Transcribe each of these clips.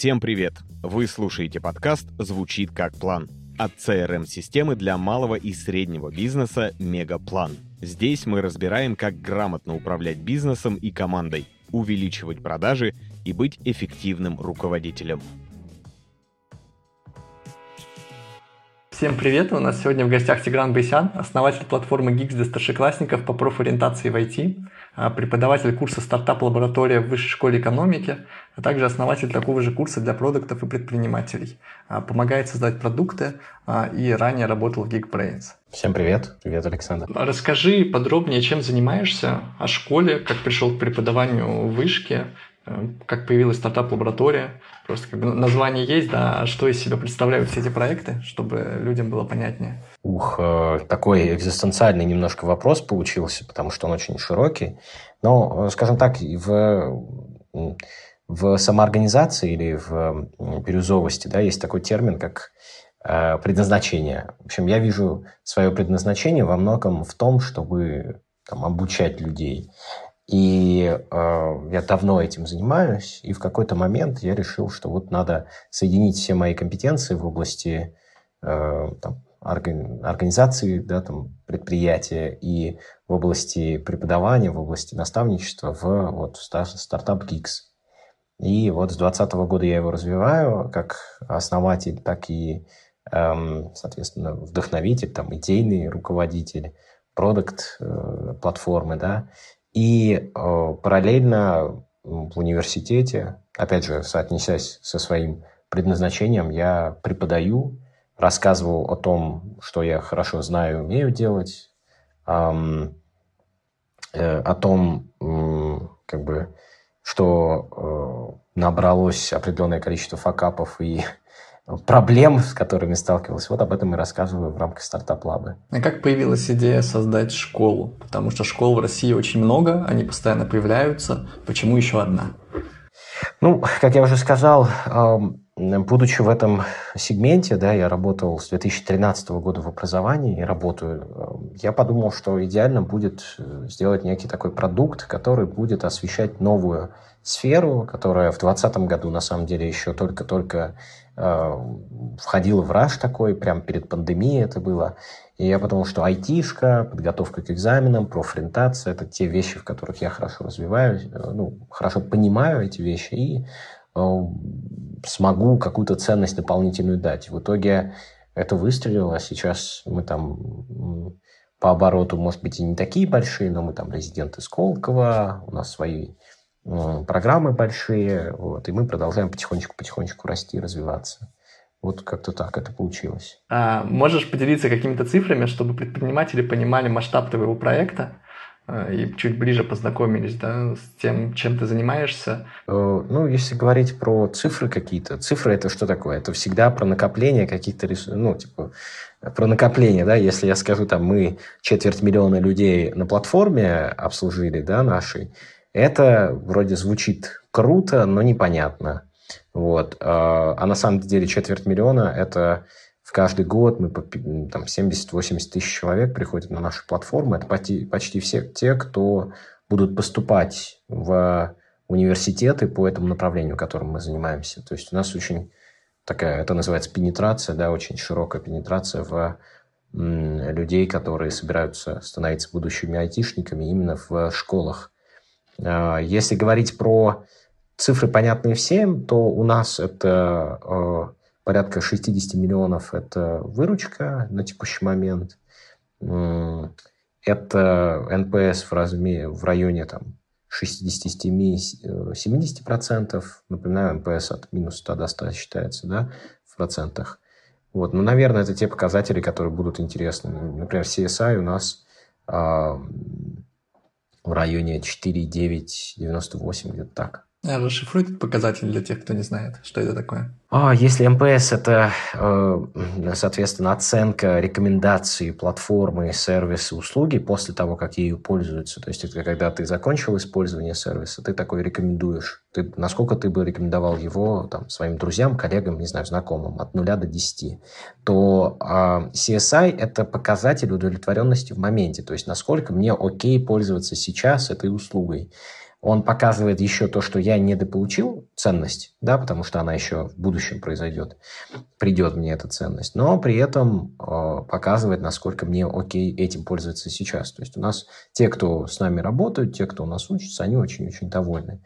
Всем привет! Вы слушаете подкаст «Звучит как план» от CRM-системы для малого и среднего бизнеса «Мегаплан». Здесь мы разбираем, как грамотно управлять бизнесом и командой, увеличивать продажи и быть эффективным руководителем. Всем привет! У нас сегодня в гостях Тигран Бейсян, основатель платформы GIX для старшеклассников по профориентации в IT, преподаватель курса «Стартап-лаборатория» в Высшей школе экономики, а также основатель такого же курса для продуктов и предпринимателей. А, помогает создать продукты и ранее работал в Geekbrains. Всем привет. Привет, Александр. Расскажи подробнее, чем занимаешься, о школе, как пришел к преподаванию в Вышке, как появилась стартап-лаборатория. Просто как бы название есть, да, а что из себя представляют все эти проекты, чтобы людям было понятнее? Ух, э, такой экзистенциальный немножко вопрос получился, потому что он очень широкий. Но, э, скажем так, в, в самоорганизации или в бирюзовости да, есть такой термин, как предназначение. В общем, я вижу свое предназначение во многом в том, чтобы там, обучать людей. И э, я давно этим занимаюсь, и в какой-то момент я решил, что вот надо соединить все мои компетенции в области э, там, организации, да, там, предприятия и в области преподавания, в области наставничества в вот, стартап Geeks. И вот с 2020 года я его развиваю как основатель, так и, эм, соответственно, вдохновитель, там, идейный руководитель, продукт э, платформы, да, и э, параллельно в университете, опять же, соотнесясь со своим предназначением, я преподаю, рассказываю о том, что я хорошо знаю, умею делать, э, о том, как бы, что э, набралось определенное количество факапов и проблем, с которыми сталкивался. Вот об этом и рассказываю в рамках стартап-лабы. А как появилась идея создать школу? Потому что школ в России очень много, они постоянно появляются. Почему еще одна? Ну, как я уже сказал, будучи в этом сегменте, да, я работал с 2013 года в образовании и работаю, я подумал, что идеально будет э, сделать некий такой продукт, который будет освещать новую сферу, которая в 2020 году на самом деле еще только-только э, входила в раш такой, прямо перед пандемией это было. И я подумал, что айтишка, подготовка к экзаменам, профориентация – это те вещи, в которых я хорошо развиваюсь, э, ну, хорошо понимаю эти вещи и э, смогу какую-то ценность дополнительную дать. В итоге это выстрелило, сейчас мы там по обороту, может быть, и не такие большие, но мы там резиденты Сколково, у нас свои программы большие, вот, и мы продолжаем потихонечку-потихонечку расти, развиваться. Вот как-то так это получилось. А можешь поделиться какими-то цифрами, чтобы предприниматели понимали масштаб твоего проекта а, и чуть ближе познакомились да, с тем, чем ты занимаешься? Э, ну, если говорить про цифры какие-то, цифры это что такое? Это всегда про накопление каких-то ресурсов, ну, типа, про накопление, да, если я скажу, там, мы четверть миллиона людей на платформе обслужили, да, нашей, это вроде звучит круто, но непонятно. Вот. А, а на самом деле четверть миллиона – это в каждый год мы там 70-80 тысяч человек приходят на нашу платформу. Это почти, почти все те, кто будут поступать в университеты по этому направлению, которым мы занимаемся. То есть у нас очень такая, это называется пенетрация, да, очень широкая пенетрация в людей, которые собираются становиться будущими айтишниками именно в школах. А, если говорить про цифры, понятные всем, то у нас это а, порядка 60 миллионов – это выручка на текущий момент. Это NPS в, размере, в районе там, 60-70%. Напоминаю, NPS от минус 100 до 100 считается да, в процентах. Вот. Ну, наверное, это те показатели, которые будут интересны. Например, CSI у нас в районе 4,9-98, где-то так. А расшифруй этот показатель для тех, кто не знает, что это такое. А, если МПС – это, э, соответственно, оценка рекомендаций платформы, сервиса, услуги после того, как ею пользуются. То есть это когда ты закончил использование сервиса, ты такой рекомендуешь. Ты, насколько ты бы рекомендовал его там, своим друзьям, коллегам, не знаю, знакомым, от 0 до 10, то э, CSI – это показатель удовлетворенности в моменте. То есть насколько мне окей пользоваться сейчас этой услугой. Он показывает еще то, что я недополучил ценность, да, потому что она еще в будущем произойдет, придет мне эта ценность, но при этом э, показывает, насколько мне окей этим пользоваться сейчас. То есть у нас те, кто с нами работают, те, кто у нас учится, они очень-очень довольны.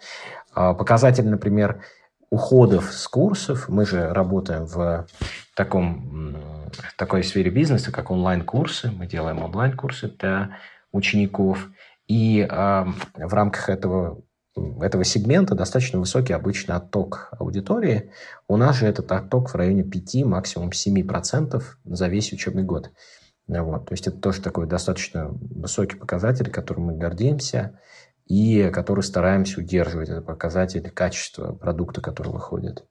Э, показатель, например, уходов с курсов. Мы же работаем в таком, в такой сфере бизнеса, как онлайн-курсы. Мы делаем онлайн-курсы для учеников. И э, в рамках этого, этого сегмента достаточно высокий обычный отток аудитории. У нас же этот отток в районе 5, максимум 7% за весь учебный год. Вот. То есть это тоже такой достаточно высокий показатель, которым мы гордимся и который стараемся удерживать. Это показатель качества продукта, который выходит.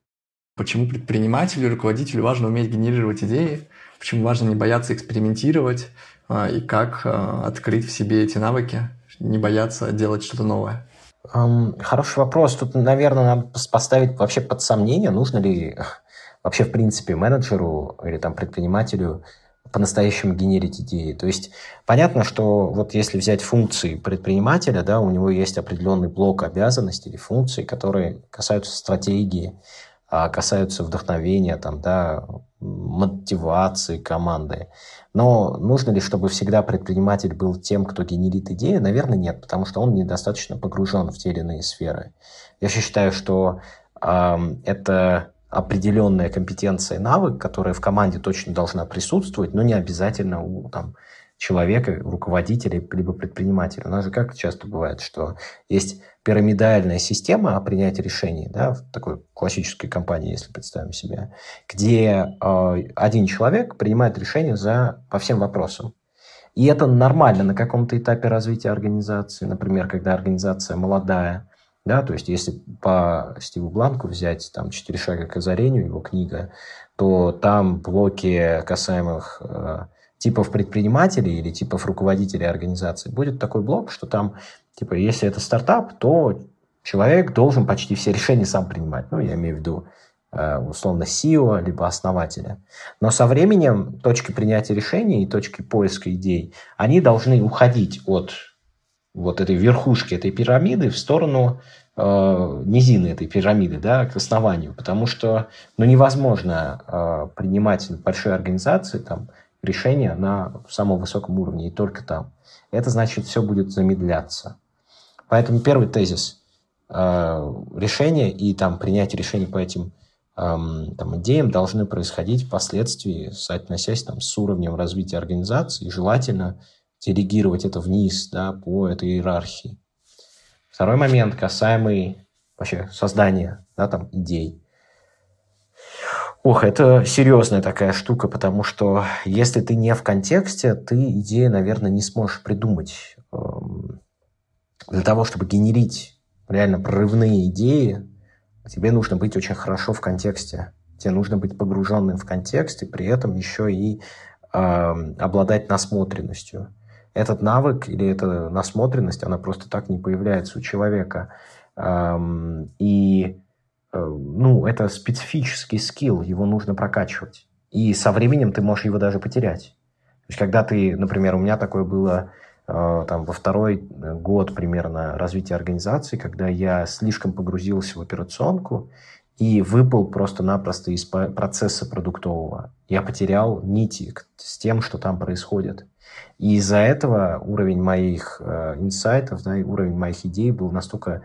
Почему предпринимателю, руководителю важно уметь генерировать идеи? Почему важно не бояться экспериментировать? А, и как а, открыть в себе эти навыки? Не бояться делать что-то новое? Хороший вопрос. Тут, наверное, надо поставить вообще под сомнение, нужно ли вообще, в принципе, менеджеру или там предпринимателю по-настоящему генерить идеи. То есть понятно, что вот если взять функции предпринимателя, да, у него есть определенный блок обязанностей или функций, которые касаются стратегии, а, касаются вдохновения, там, да, мотивации команды. Но нужно ли, чтобы всегда предприниматель был тем, кто генерит идеи? Наверное, нет, потому что он недостаточно погружен в те или иные сферы. Я считаю, что э, это определенная компетенция и навык, которая в команде точно должна присутствовать, но не обязательно у там, человека, руководителя, либо предпринимателя. У нас же как часто бывает, что есть пирамидальная система принятия решений, да, в такой классической компании, если представим себе, где э, один человек принимает решение за, по всем вопросам. И это нормально на каком-то этапе развития организации, например, когда организация молодая, да, то есть если по Стиву Бланку взять там «Четыре шага к озарению», его книга, то там блоки касаемых э, типов предпринимателей или типов руководителей организации, будет такой блок, что там, типа, если это стартап, то человек должен почти все решения сам принимать. Ну, я имею в виду, э, условно, SEO, либо основателя. Но со временем точки принятия решений и точки поиска идей, они должны уходить от вот этой верхушки этой пирамиды в сторону э, низины этой пирамиды, да, к основанию, потому что ну, невозможно э, принимать большой организации там решения на самом высоком уровне, и только там. Это значит, все будет замедляться. Поэтому первый тезис э, решения и там принятие решений по этим э, там, идеям должны происходить впоследствии, соотносясь там, с уровнем развития организации, и желательно делегировать это вниз да, по этой иерархии. Второй момент, касаемый вообще создания да, там, идей. Ох, это серьезная такая штука, потому что если ты не в контексте, ты идеи, наверное, не сможешь придумать. Эм, для того, чтобы генерить реально прорывные идеи, тебе нужно быть очень хорошо в контексте. Тебе нужно быть погруженным в контекст и при этом еще и э, обладать насмотренностью. Этот навык или эта насмотренность, она просто так не появляется у человека. Эм, и ну, это специфический скилл, его нужно прокачивать. И со временем ты можешь его даже потерять. То есть, когда ты, например, у меня такое было э, там, во второй э, год примерно развития организации, когда я слишком погрузился в операционку и выпал просто-напросто из процесса продуктового. Я потерял нити с тем, что там происходит. И из-за этого уровень моих э, инсайтов, да, и уровень моих идей был настолько Э,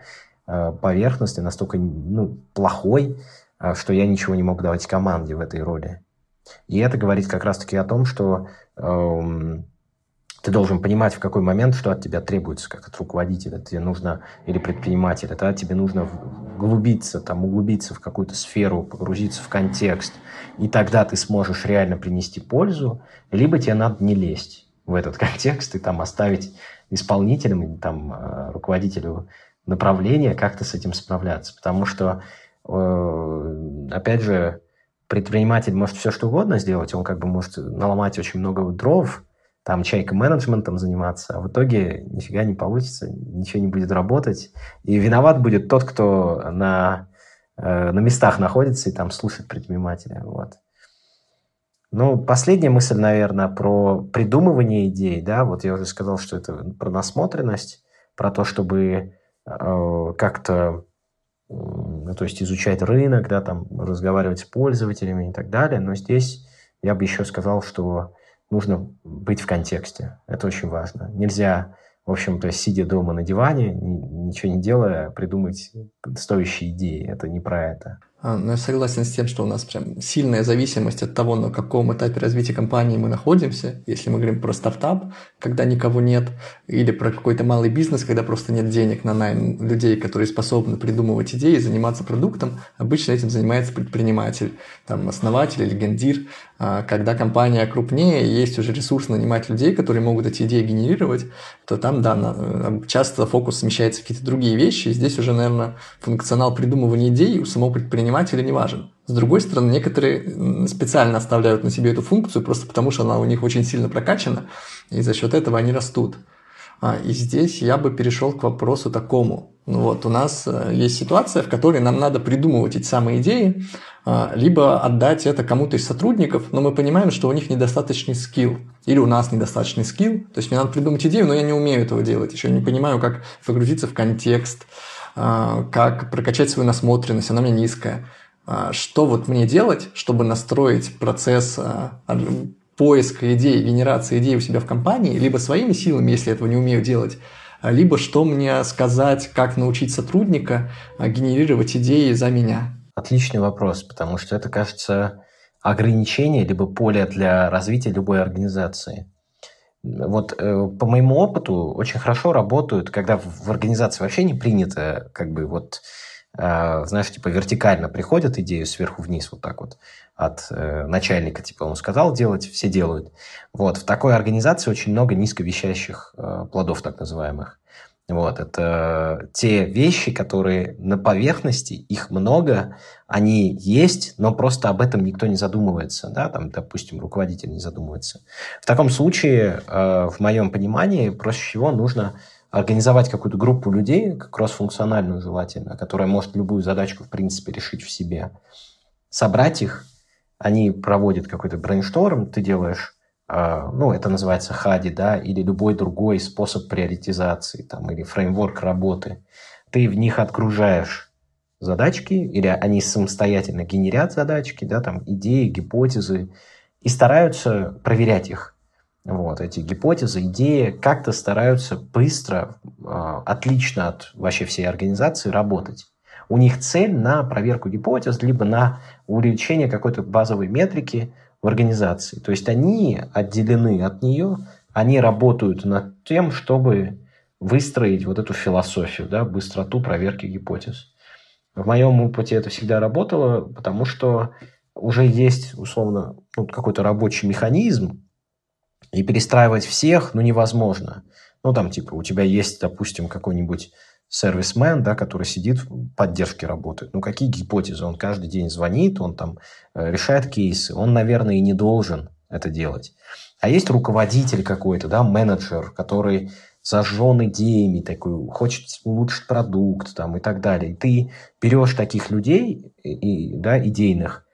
поверхностный, настолько ну, плохой, э, что я ничего не мог давать команде в этой роли. И это говорит как раз-таки о том, что эм, ты должен понимать, в какой момент что от тебя требуется, как от руководителя. Тебе нужно, или предпринимателя, да, тебе нужно углубиться, там, углубиться в какую-то сферу, погрузиться в контекст, и тогда ты сможешь реально принести пользу, либо тебе надо не лезть в этот контекст и там оставить исполнителям там э, руководителю направление, как-то с этим справляться. Потому что, э, опять же, предприниматель может все что угодно сделать, он как бы может наломать очень много дров, там чайка менеджментом заниматься, а в итоге нифига не получится, ничего не будет работать. И виноват будет тот, кто на, э, на местах находится и там слушает предпринимателя. Вот. Ну, последняя мысль, наверное, про придумывание идей, да, вот я уже сказал, что это про насмотренность, про то, чтобы как-то ну, то есть изучать рынок, да, там, разговаривать с пользователями и так далее. Но здесь я бы еще сказал, что нужно быть в контексте. Это очень важно. Нельзя, в общем-то, сидя дома на диване, ничего не делая, придумать стоящие идеи. Это не про это. А, Но ну, я согласен с тем, что у нас прям сильная зависимость от того, на каком этапе развития компании мы находимся. Если мы говорим про стартап, когда никого нет, или про какой-то малый бизнес, когда просто нет денег на найм людей, которые способны придумывать идеи, заниматься продуктом, обычно этим занимается предприниматель, там, основатель или гендир. А когда компания крупнее, есть уже ресурс нанимать людей, которые могут эти идеи генерировать, то там, да, часто фокус смещается в какие-то другие вещи. И здесь уже, наверное, функционал придумывания идей у самого предпринимателя не важен. С другой стороны, некоторые специально оставляют на себе эту функцию просто потому, что она у них очень сильно прокачана, и за счет этого они растут. А, и здесь я бы перешел к вопросу такому. Ну вот, у нас э, есть ситуация, в которой нам надо придумывать эти самые идеи, а, либо отдать это кому-то из сотрудников, но мы понимаем, что у них недостаточный скилл, или у нас недостаточный скилл, то есть мне надо придумать идею, но я не умею этого делать, еще не понимаю, как погрузиться в контекст, как прокачать свою насмотренность, она у меня низкая. Что вот мне делать, чтобы настроить процесс поиска идей, генерации идей у себя в компании, либо своими силами, если этого не умею делать, либо что мне сказать, как научить сотрудника а, генерировать идеи за меня? Отличный вопрос, потому что это, кажется, ограничение либо поле для развития любой организации. Вот э, по моему опыту очень хорошо работают, когда в организации вообще не принято, как бы вот, э, знаешь, типа вертикально приходят идею сверху вниз вот так вот от э, начальника, типа он сказал делать, все делают. Вот, в такой организации очень много низковещающих э, плодов, так называемых. Вот, это те вещи, которые на поверхности, их много, они есть, но просто об этом никто не задумывается, да, там, допустим, руководитель не задумывается. В таком случае, э, в моем понимании, проще всего нужно организовать какую-то группу людей, кроссфункциональную желательно, которая может любую задачку, в принципе, решить в себе, собрать их они проводят какой-то брейншторм, ты делаешь, ну, это называется хади, да, или любой другой способ приоритизации, там, или фреймворк работы. Ты в них отгружаешь задачки, или они самостоятельно генерят задачки, да, там, идеи, гипотезы, и стараются проверять их. Вот, эти гипотезы, идеи как-то стараются быстро, э, отлично от вообще всей организации работать. У них цель на проверку гипотез, либо на увеличение какой-то базовой метрики в организации. То есть они отделены от нее, они работают над тем, чтобы выстроить вот эту философию, да, быстроту проверки гипотез. В моем опыте это всегда работало, потому что уже есть, условно, ну, какой-то рабочий механизм, и перестраивать всех, ну, невозможно. Ну, там, типа, у тебя есть, допустим, какой-нибудь сервисмен, да, который сидит в поддержке работает. Ну, какие гипотезы? Он каждый день звонит, он там э, решает кейсы. Он, наверное, и не должен это делать. А есть руководитель какой-то, да, менеджер, который зажжен идеями, такой, хочет улучшить продукт там, и так далее. И ты берешь таких людей, и, да, идейных,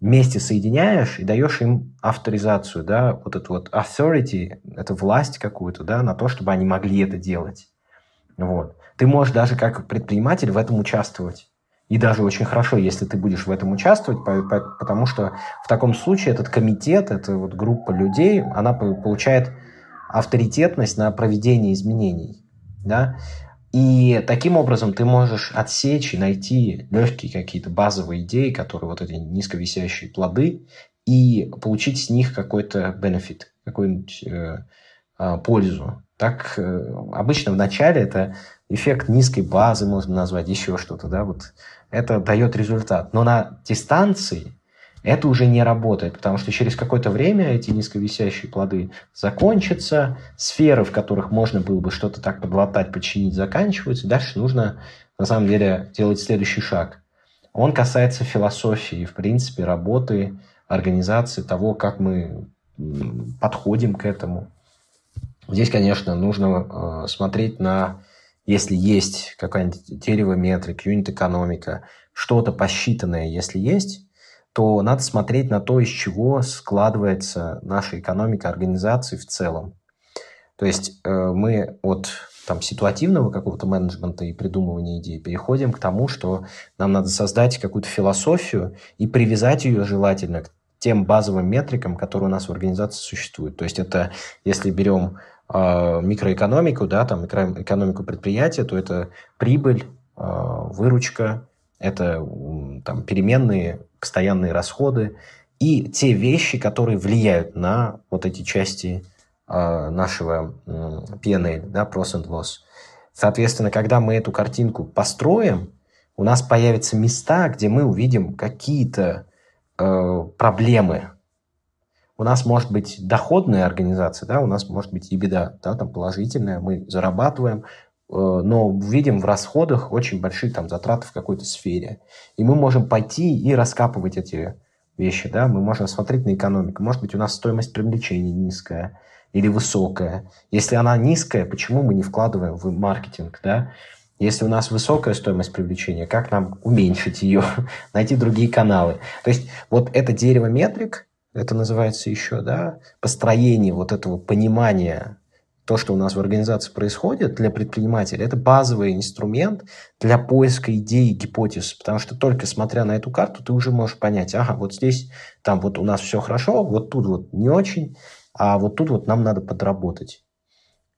вместе соединяешь и даешь им авторизацию, да, вот эту вот authority, это власть какую-то, да, на то, чтобы они могли это делать. Вот. Ты можешь даже как предприниматель в этом участвовать. И даже очень хорошо, если ты будешь в этом участвовать, потому что в таком случае этот комитет, эта вот группа людей, она получает авторитетность на проведение изменений. Да? И таким образом ты можешь отсечь и найти легкие какие-то базовые идеи, которые вот эти низковисящие плоды, и получить с них какой-то бенефит, какую-нибудь э, э, пользу. Так э, обычно в начале это эффект низкой базы, можно назвать, еще что-то, да, вот это дает результат. Но на дистанции это уже не работает, потому что через какое-то время эти низковисящие плоды закончатся, сферы, в которых можно было бы что-то так подлатать, починить, заканчиваются, дальше нужно, на самом деле, делать следующий шаг. Он касается философии, в принципе, работы, организации, того, как мы подходим к этому. Здесь, конечно, нужно э, смотреть на, если есть какая-нибудь телевометрика, юнит-экономика, что-то посчитанное, если есть, то надо смотреть на то, из чего складывается наша экономика организации в целом. То есть э, мы от там, ситуативного какого-то менеджмента и придумывания идей, переходим к тому, что нам надо создать какую-то философию и привязать ее желательно к тем базовым метрикам, которые у нас в организации существуют. То есть это, если берем микроэкономику, да, там микроэкономику предприятия, то это прибыль, э, выручка, это там переменные постоянные расходы и те вещи, которые влияют на вот эти части э, нашего P&L, да, Profit and Loss. Соответственно, когда мы эту картинку построим, у нас появятся места, где мы увидим какие-то э, проблемы. У нас может быть доходная организация, да, у нас может быть и беда, да, там положительная, мы зарабатываем, э, но видим в расходах очень большие там затраты в какой-то сфере. И мы можем пойти и раскапывать эти вещи, да, мы можем смотреть на экономику. Может быть, у нас стоимость привлечения низкая или высокая. Если она низкая, почему мы не вкладываем в маркетинг, да? Если у нас высокая стоимость привлечения, как нам уменьшить ее, найти другие каналы? То есть вот это дерево метрик, это называется еще, да, построение вот этого понимания то, что у нас в организации происходит для предпринимателя, это базовый инструмент для поиска идей и гипотез, потому что только смотря на эту карту, ты уже можешь понять, ага, вот здесь, там вот у нас все хорошо, вот тут вот не очень, а вот тут вот нам надо подработать.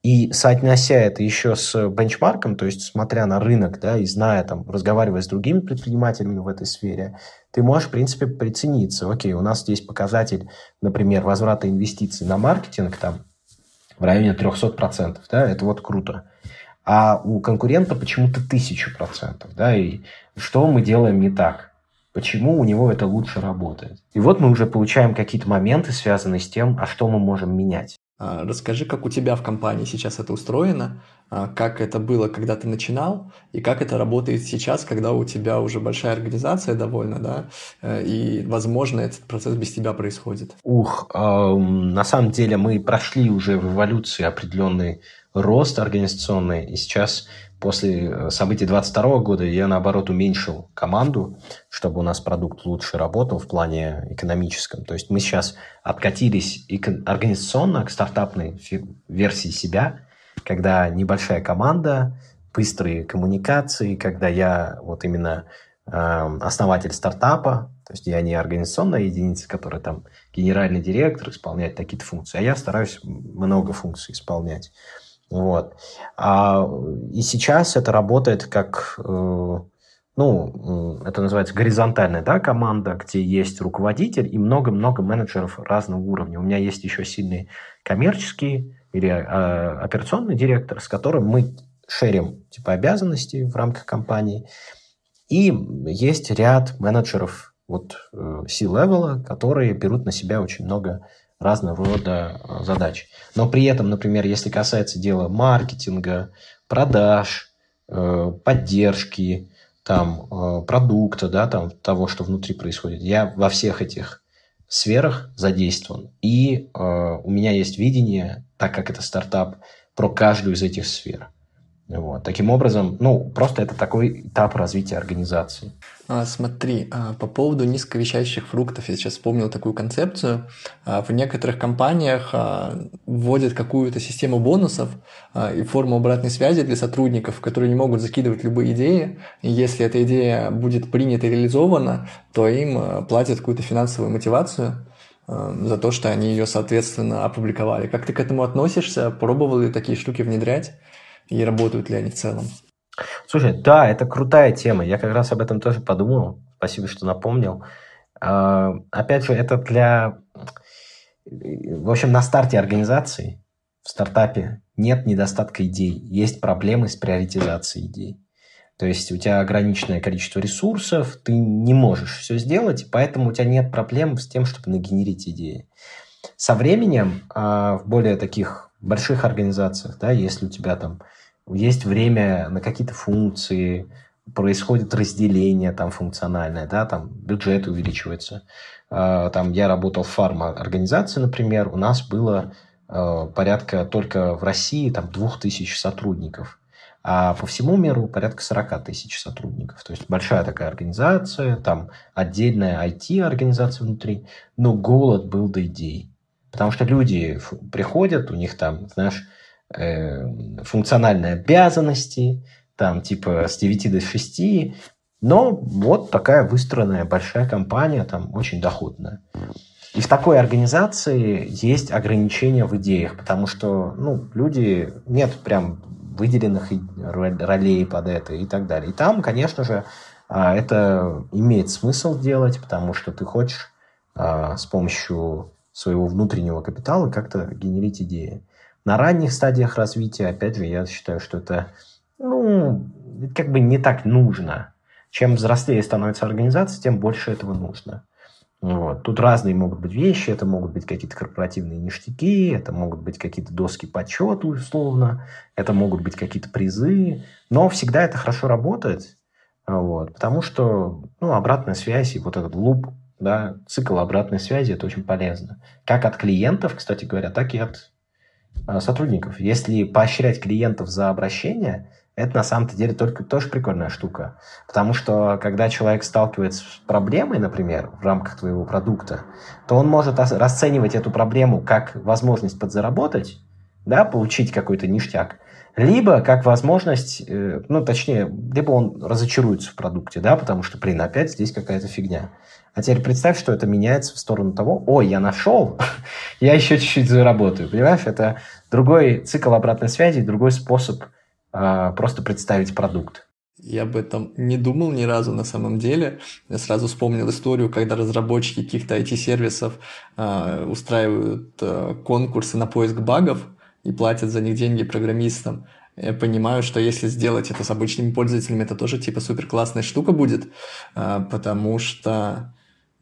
И соотнося это еще с бенчмарком, то есть смотря на рынок, да, и зная, там, разговаривая с другими предпринимателями в этой сфере, ты можешь, в принципе, прицениться. Окей, у нас здесь показатель, например, возврата инвестиций на маркетинг там в районе 300%, да, это вот круто. А у конкурента почему-то 1000%, да, и что мы делаем не так? Почему у него это лучше работает? И вот мы уже получаем какие-то моменты, связанные с тем, а что мы можем менять. А, расскажи, как у тебя в компании сейчас это устроено, а, как это было, когда ты начинал, и как это работает сейчас, когда у тебя уже большая организация довольно, да, э, и, возможно, этот процесс без тебя происходит. Ух, э, на самом деле мы прошли уже в эволюции определенный рост организационный, и сейчас после э, событий 22 года я, наоборот, уменьшил команду, чтобы у нас продукт лучше работал в плане экономическом. То есть мы сейчас откатились организационно к стартапной версии себя, когда небольшая команда, быстрые коммуникации, когда я вот именно э, основатель стартапа, то есть я не организационная единица, которая там генеральный директор исполняет такие-то функции, а я стараюсь много функций исполнять. Вот. А, и сейчас это работает как, э, ну, это называется горизонтальная да, команда, где есть руководитель и много-много менеджеров разного уровня. У меня есть еще сильный коммерческий или э, операционный директор, с которым мы шерим типа обязанности в рамках компании. И есть ряд менеджеров вот э, C-level, которые берут на себя очень много разного рода э, задач. Но при этом, например, если касается дела маркетинга, продаж, э, поддержки, там, э, продукта, да, там, того, что внутри происходит, я во всех этих сферах задействован. И у меня есть видение, так как это стартап, про каждую из этих сфер. Вот. Таким образом, ну, просто это такой этап развития организации. А, смотри, а, по поводу низковещающих фруктов, я сейчас вспомнил такую концепцию. А, в некоторых компаниях а, вводят какую-то систему бонусов а, и форму обратной связи для сотрудников, которые не могут закидывать любые идеи. И если эта идея будет принята и реализована, то им а, платят какую-то финансовую мотивацию а, за то, что они ее, соответственно, опубликовали. Как ты к этому относишься? Пробовал ли такие штуки внедрять? И работают ли они в целом. Слушай, да, это крутая тема. Я как раз об этом тоже подумал. Спасибо, что напомнил. А, опять же, это для... В общем, на старте организации, в стартапе, нет недостатка идей. Есть проблемы с приоритизацией идей. То есть у тебя ограниченное количество ресурсов, ты не можешь все сделать, поэтому у тебя нет проблем с тем, чтобы нагенерить идеи. Со временем а, в более таких больших организациях, да, если у тебя там есть время на какие-то функции, происходит разделение там функциональное, да, там бюджет увеличивается. А, там я работал в фарма-организации, например, у нас было а, порядка только в России там двух тысяч сотрудников, а по всему миру порядка 40 тысяч сотрудников. То есть большая такая организация, там отдельная IT-организация внутри, но голод был до идей. Потому что люди приходят, у них там, знаешь, э, функциональные обязанности, там типа с 9 до 6, но вот такая выстроенная большая компания, там очень доходная. И в такой организации есть ограничения в идеях, потому что ну, люди, нет прям выделенных ролей под это и так далее. И там, конечно же, а, это имеет смысл делать, потому что ты хочешь а, с помощью своего внутреннего капитала как-то генерить идеи. На ранних стадиях развития, опять же, я считаю, что это ну, как бы не так нужно. Чем взрослее становится организация, тем больше этого нужно. Вот. Тут разные могут быть вещи, это могут быть какие-то корпоративные ништяки, это могут быть какие-то доски почета условно, это могут быть какие-то призы, но всегда это хорошо работает, вот, потому что ну, обратная связь и вот этот луп, да, цикл обратной связи, это очень полезно. Как от клиентов, кстати говоря, так и от сотрудников. Если поощрять клиентов за обращение, это на самом-то деле только тоже прикольная штука. Потому что когда человек сталкивается с проблемой, например, в рамках твоего продукта, то он может расценивать эту проблему как возможность подзаработать, да, получить какой-то ништяк, либо как возможность, э, ну, точнее, либо он разочаруется в продукте, да, потому что, блин, опять здесь какая-то фигня. А теперь представь, что это меняется в сторону того, ой, я нашел, я еще чуть-чуть заработаю, понимаешь? Это другой цикл обратной связи, другой способ а, просто представить продукт. Я об этом не думал ни разу на самом деле. Я сразу вспомнил историю, когда разработчики каких-то IT-сервисов э, устраивают э, конкурсы на поиск багов и платят за них деньги программистам. Я понимаю, что если сделать это с обычными пользователями, это тоже типа супер классная штука будет, э, потому что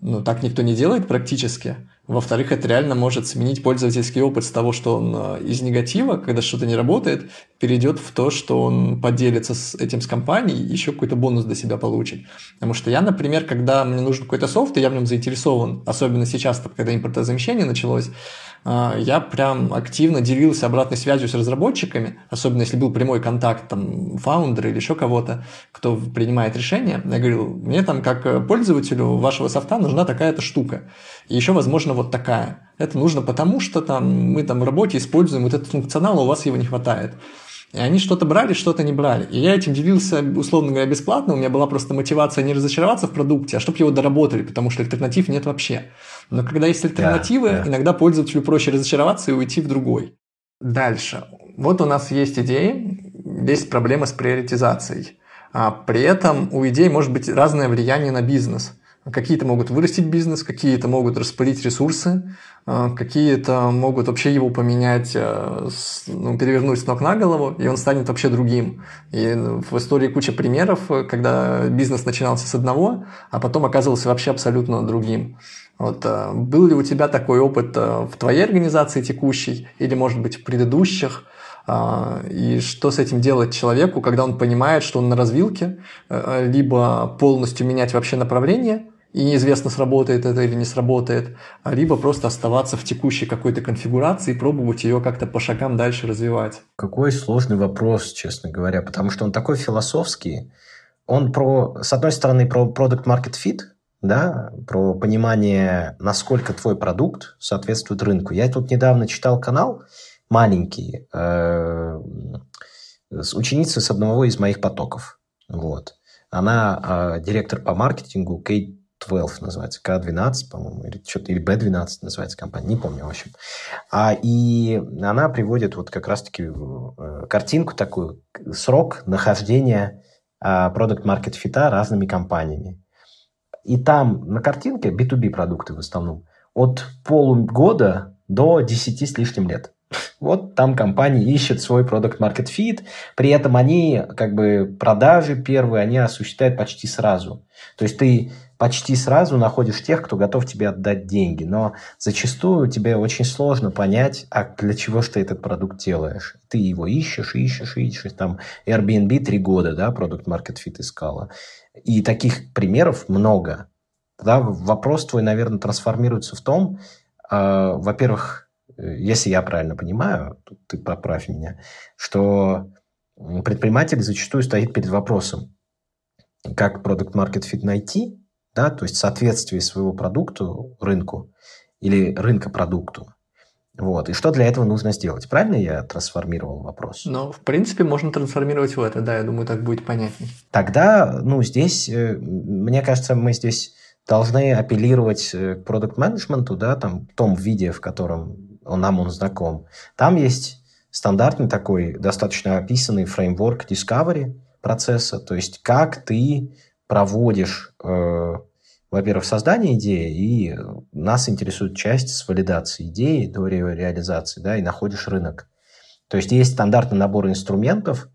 ну, так никто не делает практически. Во-вторых, это реально может сменить пользовательский опыт с того, что он э, из негатива, когда что-то не работает, перейдет в то, что он поделится с этим с компанией и еще какой-то бонус для себя получит. Потому что я, например, когда мне нужен какой-то софт, и я в нем заинтересован, особенно сейчас, когда импортозамещение началось, а, я прям активно делился обратной связью с разработчиками, особенно если был прямой контакт, там, фаундера или еще кого-то, кто принимает решение. Я говорил, мне там как пользователю вашего софта нужна такая-то штука. И еще, возможно, вот такая. Это нужно потому, что там мы там в работе используем вот этот функционал, а у вас его не хватает. И они что-то брали, что-то не брали. И я этим делился, условно говоря, бесплатно. У меня была просто мотивация не разочароваться в продукте, а чтобы его доработали, потому что альтернатив нет вообще. Но когда есть альтернативы, yeah, yeah. иногда пользователю проще разочароваться и уйти в другой. Дальше. Вот у нас есть идеи, есть проблема с приоритизацией. А при этом у идей может быть разное влияние на бизнес. Какие-то могут вырастить бизнес, какие-то могут распылить ресурсы, а, какие-то могут вообще его поменять, э, ну, перевернуть с ног на голову, и он станет вообще другим. И в истории куча примеров, когда бизнес начинался с одного, а потом оказывался вообще абсолютно другим. Вот, э, был ли у тебя такой опыт э, в твоей организации текущей или, может быть, в предыдущих? А, и что с этим делать человеку, когда он понимает, что он на развилке, либо полностью менять вообще направление, и неизвестно, сработает это или не сработает, а либо просто оставаться в текущей какой-то конфигурации и пробовать ее как-то по шагам дальше развивать. Какой сложный вопрос, честно говоря, потому что он такой философский. Он про, с одной стороны, про product market fit, да, про понимание, насколько твой продукт соответствует рынку. Я тут недавно читал канал маленький э, с ученицей с одного из моих потоков. Вот. Она э, директор по маркетингу Кейт 12 называется, К12, по-моему, или или B12 называется компания, не помню, в общем. А, и она приводит вот как раз-таки э, картинку такую, срок нахождения а, Market Fit разными компаниями. И там на картинке B2B продукты в основном от полугода до 10 с лишним лет. Вот там компания ищет свой продукт market fit, при этом они как бы продажи первые, они осуществляют почти сразу. То есть ты почти сразу находишь тех, кто готов тебе отдать деньги. Но зачастую тебе очень сложно понять, а для чего же ты этот продукт делаешь. Ты его ищешь, ищешь, ищешь. Там Airbnb три года, да, продукт Market Fit искала. И таких примеров много. Да, вопрос твой, наверное, трансформируется в том, э, во-первых, если я правильно понимаю, ты поправь меня, что предприниматель зачастую стоит перед вопросом, как продукт Market Fit найти, да, то есть соответствие своего продукту рынку или рынка продукту. Вот. И что для этого нужно сделать? Правильно я трансформировал вопрос? Ну, в принципе, можно трансформировать в это, да, я думаю, так будет понятней. Тогда, ну, здесь, э, мне кажется, мы здесь должны апеллировать э, к продукт-менеджменту, да, там, в том виде, в котором он, нам он знаком. Там есть стандартный такой, достаточно описанный фреймворк discovery процесса, то есть как ты проводишь э, во-первых, создание идеи, и нас интересует часть с валидацией идеи до реализации, да, и находишь рынок. То есть есть стандартный набор инструментов,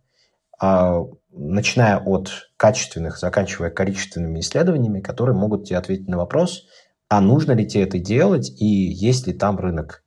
а, начиная от качественных, заканчивая количественными исследованиями, которые могут тебе ответить на вопрос, а нужно ли тебе это делать и есть ли там рынок.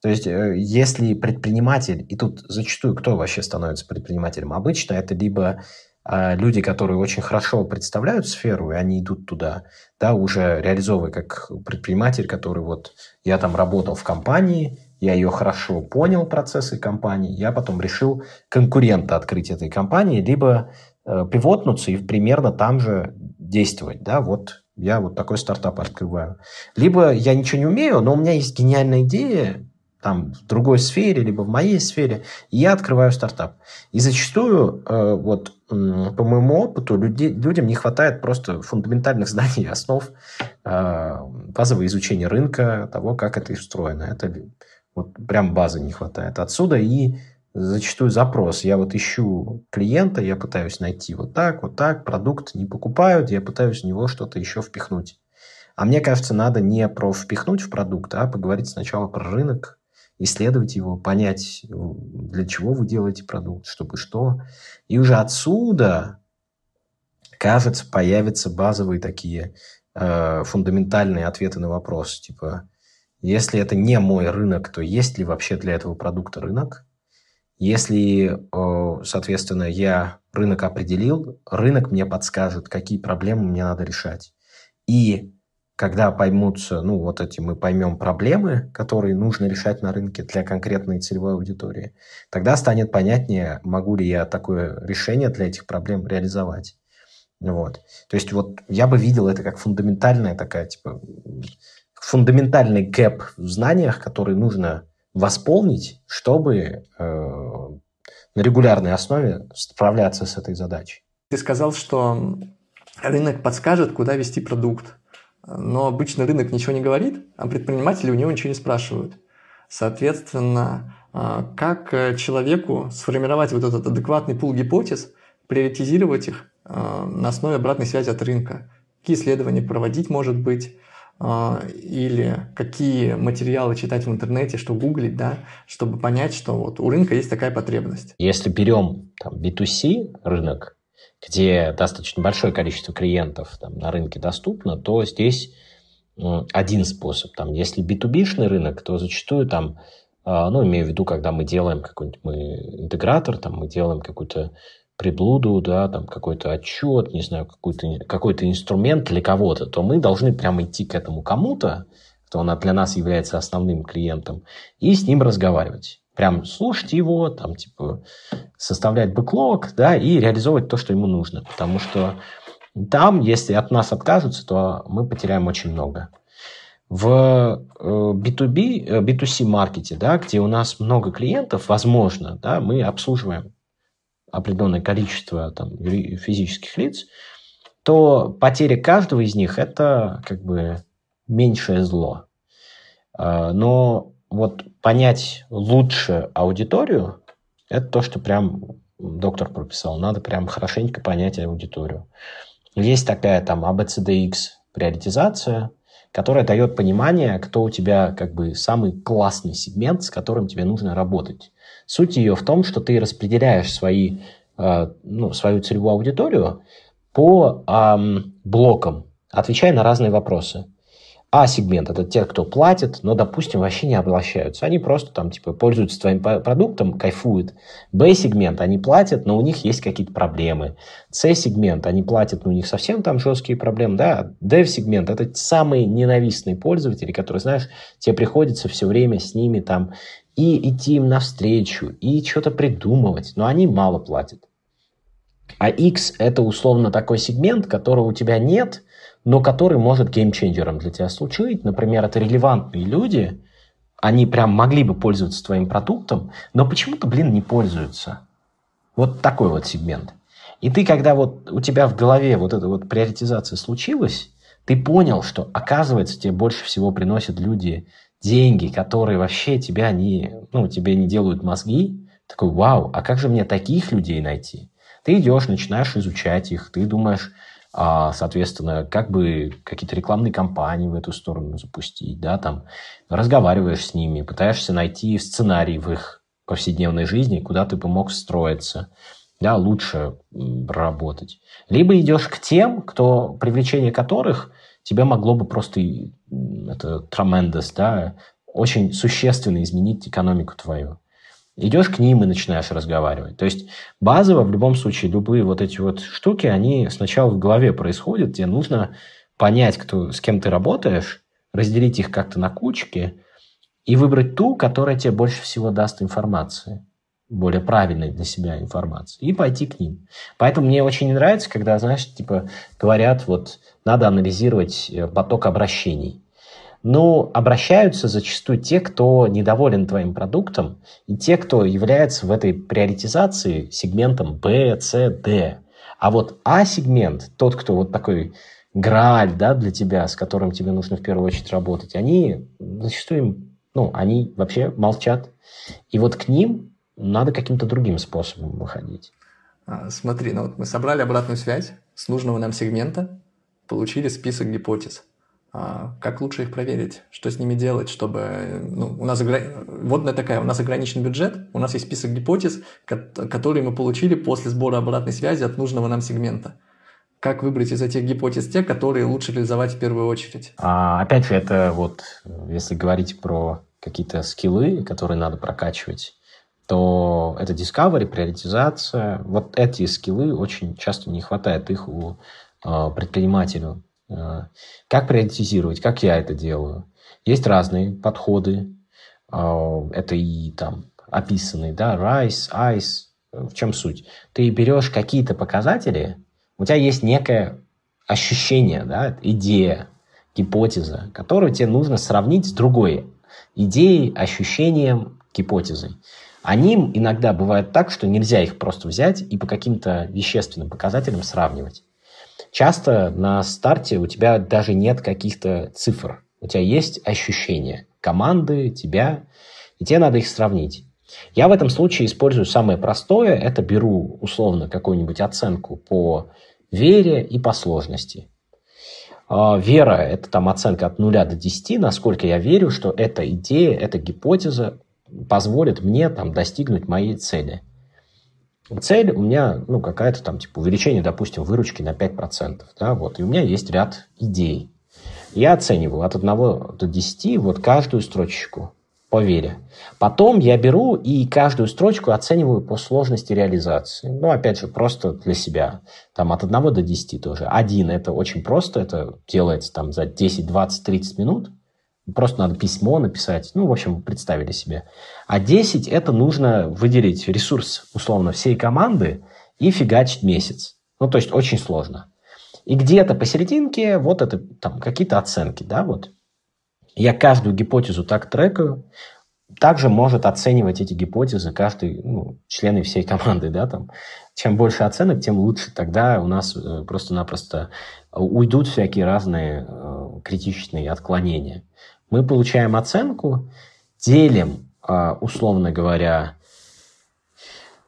То есть, э, если предприниматель, и тут зачастую кто вообще становится предпринимателем? Обычно это либо а люди, которые очень хорошо представляют сферу, и они идут туда, да, уже реализовывая как предприниматель, который вот, я там работал в компании, я ее хорошо понял, процессы компании, я потом решил конкурента открыть этой компании, либо э, пивотнуться и примерно там же действовать, да, вот я вот такой стартап открываю. Либо я ничего не умею, но у меня есть гениальная идея, там в другой сфере, либо в моей сфере, и я открываю стартап. И зачастую, э, вот по моему опыту, люди, людям не хватает просто фундаментальных знаний, основ э, базового изучения рынка, того, как это устроено. Это вот прям базы не хватает. Отсюда и зачастую запрос. Я вот ищу клиента, я пытаюсь найти вот так, вот так, продукт не покупают, я пытаюсь в него что-то еще впихнуть. А мне кажется, надо не про впихнуть в продукт, а поговорить сначала про рынок, исследовать его, понять, для чего вы делаете продукт, чтобы что. И уже отсюда, кажется, появятся базовые такие э, фундаментальные ответы на вопрос. Типа, если это не мой рынок, то есть ли вообще для этого продукта рынок? Если, э, соответственно, я рынок определил, рынок мне подскажет, какие проблемы мне надо решать. И когда поймутся, ну, вот эти мы поймем проблемы, которые нужно решать на рынке для конкретной целевой аудитории, тогда станет понятнее, могу ли я такое решение для этих проблем реализовать. Вот. То есть вот я бы видел это как фундаментальная такая, типа, фундаментальный гэп в знаниях, который нужно восполнить, чтобы э, на регулярной основе справляться с этой задачей. Ты сказал, что рынок подскажет, куда вести продукт но обычно рынок ничего не говорит, а предприниматели у него ничего не спрашивают. Соответственно, а, как э, человеку сформировать вот этот адекватный пул гипотез, приоритизировать их а, на основе обратной связи от рынка? Какие исследования проводить, может быть, а, или какие материалы читать в интернете, что гуглить, да, чтобы понять, что вот у рынка есть такая потребность. Если берем там, B2C рынок, где достаточно большое количество клиентов там, на рынке доступно, то здесь один способ. Там, если B2B-шный рынок, то зачастую там, а, ну, имею в виду, когда мы делаем какой-нибудь мы интегратор, там, мы делаем какую-то приблуду, да, там какой-то отчет, не знаю, какой-то какой инструмент для кого-то, то мы должны прямо идти к этому кому-то, кто для нас является основным клиентом, и с ним разговаривать прям слушать его, там, типа, составлять бэклог, да, и реализовывать то, что ему нужно. Потому что там, если от нас откажутся, то мы потеряем очень много. В B2B, э, B2C э, маркете, да, где у нас много клиентов, возможно, да, мы обслуживаем определенное количество там, физических лиц, то потеря каждого из них – это как бы меньшее зло. А, но вот понять лучше аудиторию, это то, что прям доктор прописал. Надо прям хорошенько понять аудиторию. Есть такая там ABCDX приоритизация, которая дает понимание, кто у тебя как бы самый классный сегмент, с которым тебе нужно работать. Суть ее в том, что ты распределяешь свои, э, ну, свою целевую аудиторию по эм, блокам, отвечая на разные вопросы. А-сегмент – это те, кто платит, но, допустим, вообще не обращаются. Они просто там, типа, пользуются твоим продуктом, кайфуют. Б-сегмент – они платят, но у них есть какие-то проблемы. С-сегмент – они платят, но у них совсем там жесткие проблемы. Да? Д-сегмент – это самые ненавистные пользователи, которые, знаешь, тебе приходится все время с ними там и идти им навстречу, и что-то придумывать, но они мало платят. А X – это условно такой сегмент, которого у тебя нет – но который может геймченджером для тебя случить. Например, это релевантные люди, они прям могли бы пользоваться твоим продуктом, но почему-то, блин, не пользуются. Вот такой вот сегмент. И ты, когда вот у тебя в голове вот эта вот приоритизация случилась, ты понял, что, оказывается, тебе больше всего приносят люди деньги, которые вообще тебя не, ну, тебе не делают мозги. Такой, вау, а как же мне таких людей найти? Ты идешь, начинаешь изучать их, ты думаешь, соответственно, как бы какие-то рекламные кампании в эту сторону запустить, да, там, разговариваешь с ними, пытаешься найти сценарий в их повседневной жизни, куда ты бы мог встроиться, да, лучше работать. Либо идешь к тем, кто, привлечение которых тебе могло бы просто, это tremendous, да, очень существенно изменить экономику твою идешь к ним и начинаешь разговаривать. То есть базово в любом случае любые вот эти вот штуки, они сначала в голове происходят, тебе нужно понять, кто, с кем ты работаешь, разделить их как-то на кучки и выбрать ту, которая тебе больше всего даст информации, более правильной для себя информации, и пойти к ним. Поэтому мне очень не нравится, когда, знаешь, типа говорят, вот надо анализировать э, поток обращений. Ну, обращаются зачастую те, кто недоволен твоим продуктом, и те, кто является в этой приоритизации сегментом B, C, D. А вот А-сегмент, тот, кто вот такой грааль да, для тебя, с которым тебе нужно в первую очередь работать, они зачастую, ну, они вообще молчат. И вот к ним надо каким-то другим способом выходить. А, смотри, ну вот мы собрали обратную связь с нужного нам сегмента, получили список гипотез. А, как лучше их проверить? Что с ними делать, чтобы... Ну, у нас огр... водная такая, у нас ограниченный бюджет, у нас есть список гипотез, которые мы получили после сбора обратной связи от нужного нам сегмента. Как выбрать из этих гипотез те, которые лучше реализовать в первую очередь? А, опять же, это вот, если говорить про какие-то скиллы, которые надо прокачивать, то это discovery, приоритизация. Вот эти скиллы очень часто не хватает их у а, как приоритизировать? Как я это делаю? Есть разные подходы. А, это и там описанные, да, RISE, ICE. В чем суть? Ты берешь какие-то показатели, у тебя есть некое ощущение, да, идея, гипотеза, которую тебе нужно сравнить с другой идеей, ощущением, гипотезой. Они иногда бывают так, что нельзя их просто взять и по каким-то вещественным показателям сравнивать. Часто на старте у тебя даже нет каких-то цифр. У тебя есть ощущения команды, тебя, и тебе надо их сравнить. Я в этом случае использую самое простое. Это беру условно какую-нибудь оценку по вере и по сложности. А, вера – это там оценка от 0 до 10, насколько я верю, что эта идея, эта гипотеза позволит мне там, достигнуть моей цели – цель у меня, ну, какая-то там, типа, увеличение, допустим, выручки на 5%, да, вот, и у меня есть ряд идей. Я оцениваю от 1 до 10 вот каждую строчку по вере. Потом я беру и каждую строчку оцениваю по сложности реализации. Ну, опять же, просто для себя. Там от 1 до 10 тоже. Один – это очень просто, это делается там за 10, 20, 30 минут – Просто надо письмо написать. Ну, в общем, представили себе. А 10 – это нужно выделить ресурс, условно, всей команды и фигачить месяц. Ну, то есть очень сложно. И где-то посерединке вот это там какие-то оценки, да, вот. Я каждую гипотезу так трекаю. Также может оценивать эти гипотезы каждый, ну, члены всей команды, да, там. Чем больше оценок, тем лучше. Тогда у нас э, просто-напросто уйдут всякие разные э, критичные отклонения. Мы получаем оценку, делим, а, условно говоря,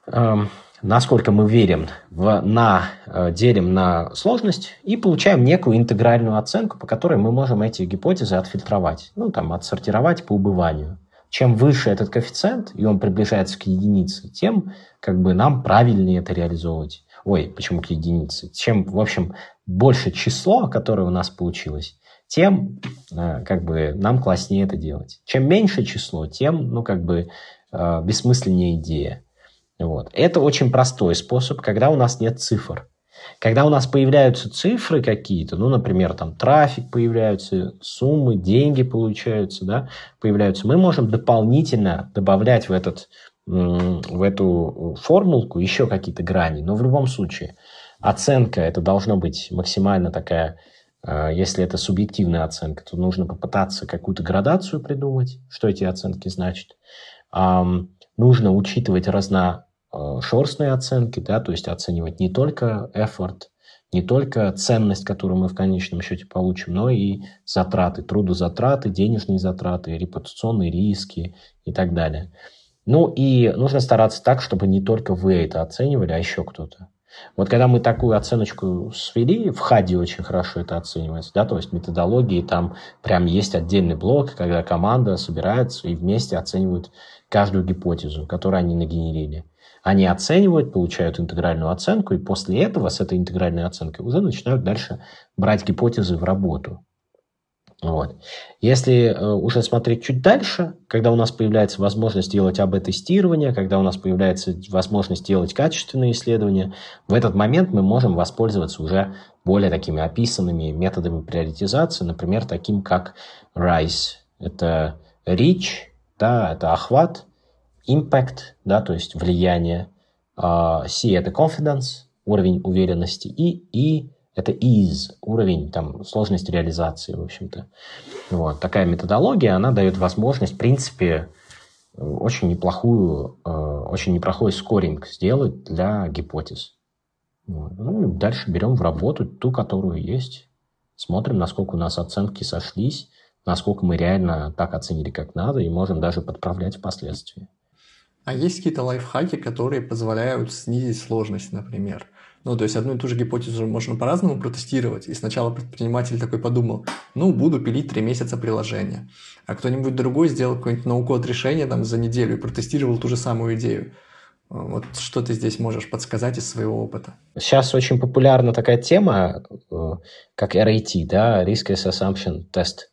эм, насколько мы верим, в, на, э, делим на сложность и получаем некую интегральную оценку, по которой мы можем эти гипотезы отфильтровать, ну, там, отсортировать по убыванию. Чем выше этот коэффициент, и он приближается к единице, тем как бы нам правильнее это реализовывать. Ой, почему к единице? Чем, в общем, больше число, которое у нас получилось, тем э, как бы нам класснее это делать. Чем меньше число, тем, ну, как бы э, бессмысленнее идея. Вот. Это очень простой способ, когда у нас нет цифр. Когда у нас появляются цифры какие-то, ну, например, там трафик появляются, суммы, деньги получаются, да, появляются, мы можем дополнительно добавлять в, этот, в эту формулку еще какие-то грани. Но в любом случае оценка это должно быть максимально такая если это субъективная оценка, то нужно попытаться какую-то градацию придумать, что эти оценки значат. Нужно учитывать разношерстные оценки, да, то есть оценивать не только effort, не только ценность, которую мы в конечном счете получим, но и затраты, трудозатраты, денежные затраты, репутационные риски и так далее. Ну и нужно стараться так, чтобы не только вы это оценивали, а еще кто-то. Вот когда мы такую оценочку свели, в ХАДе очень хорошо это оценивается, да, то есть методологии, там прям есть отдельный блок, когда команда собирается и вместе оценивают каждую гипотезу, которую они нагенерили. Они оценивают, получают интегральную оценку, и после этого с этой интегральной оценкой уже начинают дальше брать гипотезы в работу. Вот. Если э, уже смотреть чуть дальше, когда у нас появляется возможность делать АБ-тестирование, когда у нас появляется возможность делать качественные исследования, в этот момент мы можем воспользоваться уже более такими описанными методами приоритизации, например, таким как RISE. Это REACH, да, это охват, Impact, да, то есть влияние, uh, C – это confidence, уровень уверенности, и E это is, уровень там, сложности реализации, в общем-то. Вот. Такая методология, она дает возможность, в принципе, очень неплохую, э, очень неплохой скоринг сделать для гипотез. Ну и дальше берем в работу ту, которую есть. Смотрим, насколько у нас оценки сошлись, насколько мы реально так оценили, как надо, и можем даже подправлять впоследствии. А есть какие-то лайфхаки, которые позволяют снизить сложность, например? Ну, то есть одну и ту же гипотезу можно по-разному протестировать. И сначала предприниматель такой подумал, ну, буду пилить три месяца приложения. А кто-нибудь другой сделал какое-нибудь ноу-код решение там за неделю и протестировал ту же самую идею. Вот что ты здесь можешь подсказать из своего опыта? Сейчас очень популярна такая тема, э, как RAT, да, Risk Assumption Test.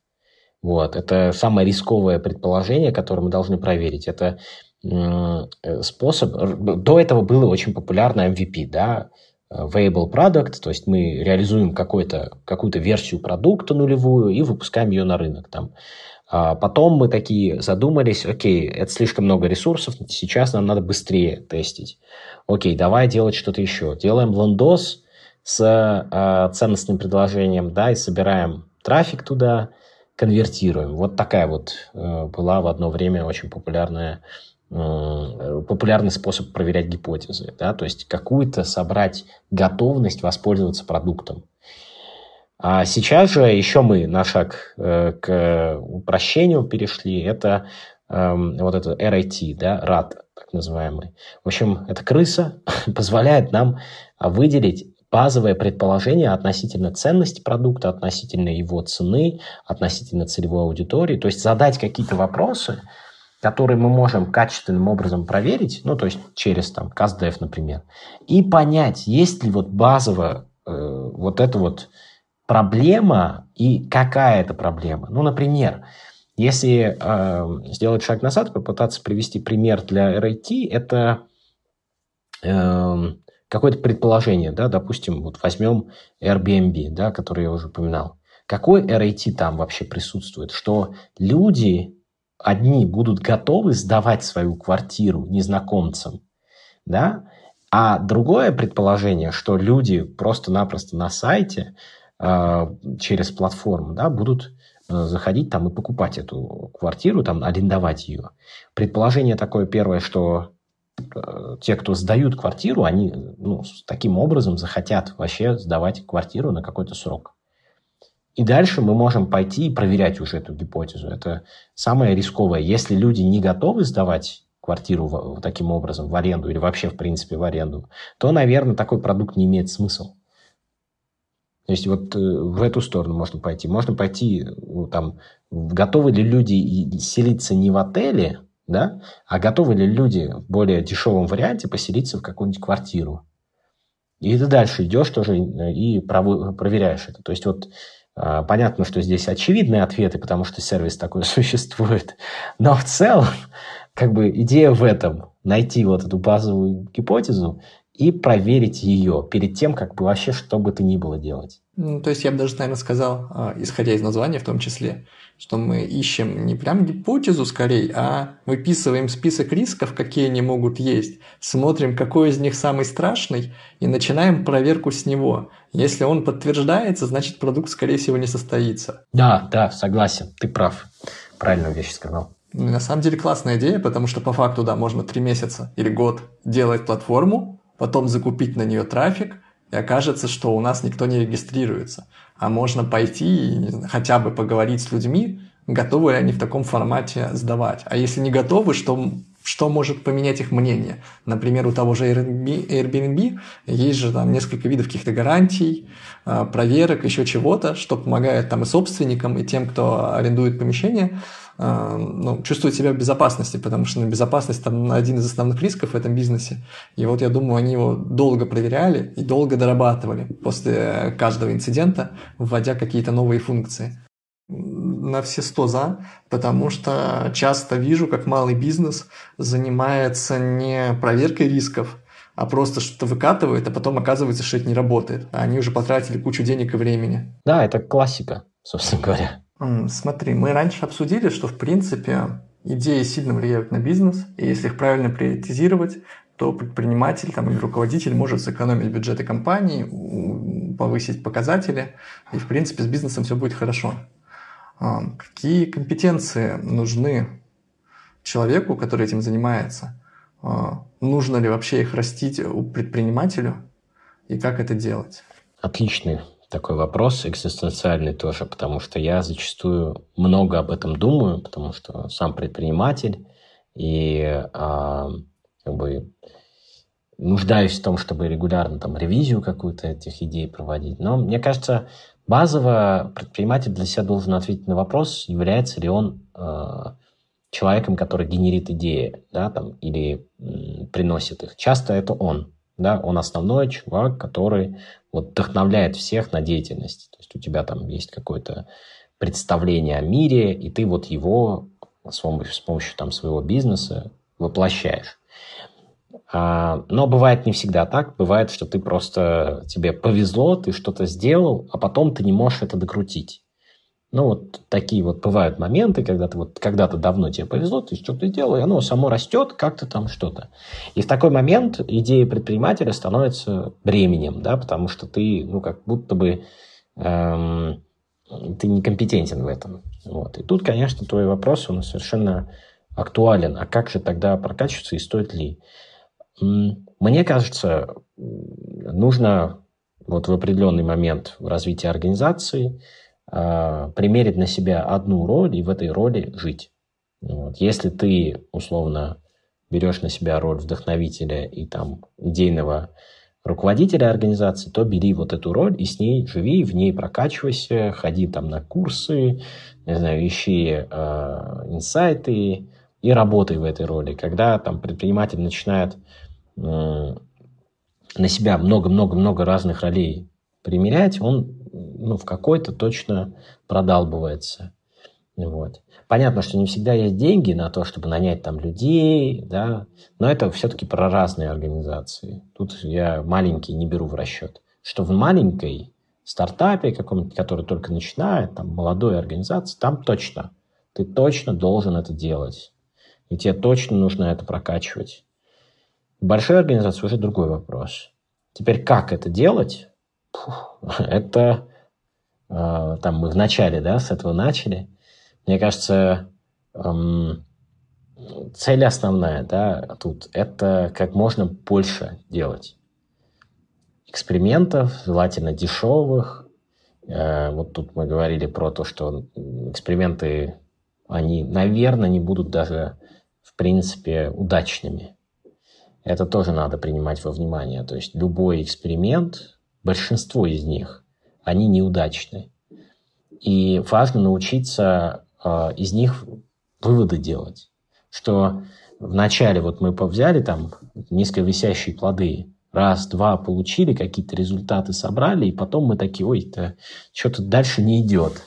Вот, это самое рисковое предположение, которое мы должны проверить. Это э, способ... До этого было очень популярно MVP, да, Variable Product, то есть мы реализуем какую-то версию продукта нулевую и выпускаем ее на рынок. Там. А потом мы такие задумались, окей, это слишком много ресурсов, сейчас нам надо быстрее тестить. Окей, давай делать что-то еще. Делаем лендос с э, ценностным предложением, да, и собираем трафик туда, конвертируем. Вот такая вот э, была в одно время очень популярная популярный способ проверять гипотезы, да, то есть какую-то собрать готовность воспользоваться продуктом. А сейчас же еще мы на шаг э, к упрощению перешли, это э, вот это RIT, да, RAT, так называемый. В общем, эта крыса позволяет нам выделить базовое предположение относительно ценности продукта, относительно его цены, относительно целевой аудитории, то есть задать какие-то вопросы, который мы можем качественным образом проверить, ну, то есть через там CastDev, например, и понять, есть ли вот базовая э, вот эта вот проблема и какая это проблема. Ну, например, если э, сделать шаг назад, попытаться привести пример для RIT, это э, какое-то предположение, да, допустим, вот возьмем Airbnb, да, который я уже упоминал. Какой RIT там вообще присутствует? Что люди одни будут готовы сдавать свою квартиру незнакомцам, да, а другое предположение, что люди просто-напросто на сайте э, через платформу да, будут э, заходить там и покупать эту квартиру, там арендовать ее. Предположение такое первое, что э, те, кто сдают квартиру, они ну, таким образом захотят вообще сдавать квартиру на какой-то срок. И дальше мы можем пойти и проверять уже эту гипотезу. Это самое рисковое. Если люди не готовы сдавать квартиру таким образом в аренду или вообще, в принципе, в аренду, то, наверное, такой продукт не имеет смысла. То есть вот э, в эту сторону можно пойти. Можно пойти, ну, там, готовы ли люди селиться не в отеле, да, а готовы ли люди в более дешевом варианте поселиться в какую-нибудь квартиру. И ты дальше идешь тоже и проверяешь это. То есть вот понятно, что здесь очевидные ответы, потому что сервис такой существует. Но в целом, как бы идея в этом – найти вот эту базовую гипотезу и проверить ее перед тем, как бы вообще что бы то ни было делать. Ну, то есть я бы даже, наверное, сказал, а, исходя из названия в том числе, что мы ищем не прям гипотезу скорее, а выписываем список рисков, какие они могут есть, смотрим, какой из них самый страшный, и начинаем проверку с него. Если он подтверждается, значит продукт, скорее всего, не состоится. Да, да, согласен, ты прав. Правильную вещь сказал. Ну, на самом деле классная идея, потому что по факту, да, можно три месяца или год делать платформу, потом закупить на нее трафик, и окажется, что у нас никто не регистрируется. А можно пойти и хотя бы поговорить с людьми, готовы ли они в таком формате сдавать. А если не готовы, что, что может поменять их мнение? Например, у того же Airbnb, Airbnb есть же там несколько видов каких-то гарантий, а, проверок, еще чего-то, что помогает там и собственникам, и тем, кто арендует помещение – ну, чувствуют себя в безопасности, потому что ну, безопасность там один из основных рисков в этом бизнесе. И вот я думаю, они его долго проверяли и долго дорабатывали после каждого инцидента, вводя какие-то новые функции. На все сто за, потому что часто вижу, как малый бизнес занимается не проверкой рисков, а просто что-то выкатывает, а потом оказывается, что это не работает. А они уже потратили кучу денег и времени. Да, это классика, собственно говоря. Смотри, мы раньше обсудили, что в принципе идеи сильно влияют на бизнес, и если их правильно приоритизировать, то предприниматель там, или руководитель может сэкономить бюджеты компании, повысить показатели, и в принципе с бизнесом все будет хорошо. А, какие компетенции нужны человеку, который этим занимается? А, нужно ли вообще их растить у предпринимателю? И как это делать? Отличный такой вопрос экзистенциальный тоже, потому что я зачастую много об этом думаю, потому что сам предприниматель и а, как бы нуждаюсь в том, чтобы регулярно там ревизию какую-то этих идей проводить. Но мне кажется, базово предприниматель для себя должен ответить на вопрос, является ли он э, человеком, который генерит идеи, да, там, или м, приносит их. Часто это он, да, он основной чувак, который вот вдохновляет всех на деятельность. То есть у тебя там есть какое-то представление о мире, и ты вот его с помощью, с помощью там, своего бизнеса воплощаешь. А, но бывает не всегда так. Бывает, что ты просто тебе повезло, ты что-то сделал, а потом ты не можешь это докрутить. Ну, вот такие вот бывают моменты, когда ты вот когда-то давно тебе повезло, ты что-то сделал, и оно само растет, как-то там что-то. И в такой момент идея предпринимателя становится бременем, да, потому что ты, ну, как будто бы эм, ты некомпетентен в этом. Вот. И тут, конечно, твой вопрос, он совершенно актуален. А как же тогда прокачиваться и стоит ли? Мне кажется, нужно вот в определенный момент в развитии организации – примерить на себя одну роль и в этой роли жить. Вот. Если ты, условно, берешь на себя роль вдохновителя и там идейного руководителя организации, то бери вот эту роль и с ней живи, в ней прокачивайся, ходи там на курсы, не знаю, ищи э, инсайты и работай в этой роли. Когда там предприниматель начинает э, на себя много-много-много разных ролей примерять, он ну, в какой-то точно продалбывается. Вот. Понятно, что не всегда есть деньги на то, чтобы нанять там людей, да, но это все-таки про разные организации. Тут я маленький не беру в расчет. Что в маленькой стартапе, каком-то, который только начинает, там, молодой организации, там точно, ты точно должен это делать. И тебе точно нужно это прокачивать. В большой организации уже другой вопрос. Теперь как это делать? Это а, там мы в начале, да, с этого начали. Мне кажется, эм, цель основная, да, тут это как можно больше делать экспериментов, желательно дешевых. Э, вот тут мы говорили про то, что эксперименты, они, наверное, не будут даже, в принципе, удачными. Это тоже надо принимать во внимание. То есть любой эксперимент, большинство из них, они неудачны. И важно научиться э, из них выводы делать. Что вначале вот мы взяли там низковисящие плоды, раз, два получили, какие-то результаты собрали, и потом мы такие, ой, это что-то дальше не идет.